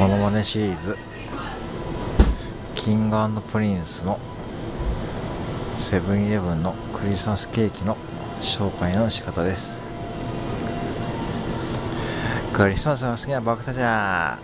モノマネシリーズ。キングプリンスのセブンイレブンのクリスマスケーキの紹介の仕方です。クリスマスの好きな僕たちは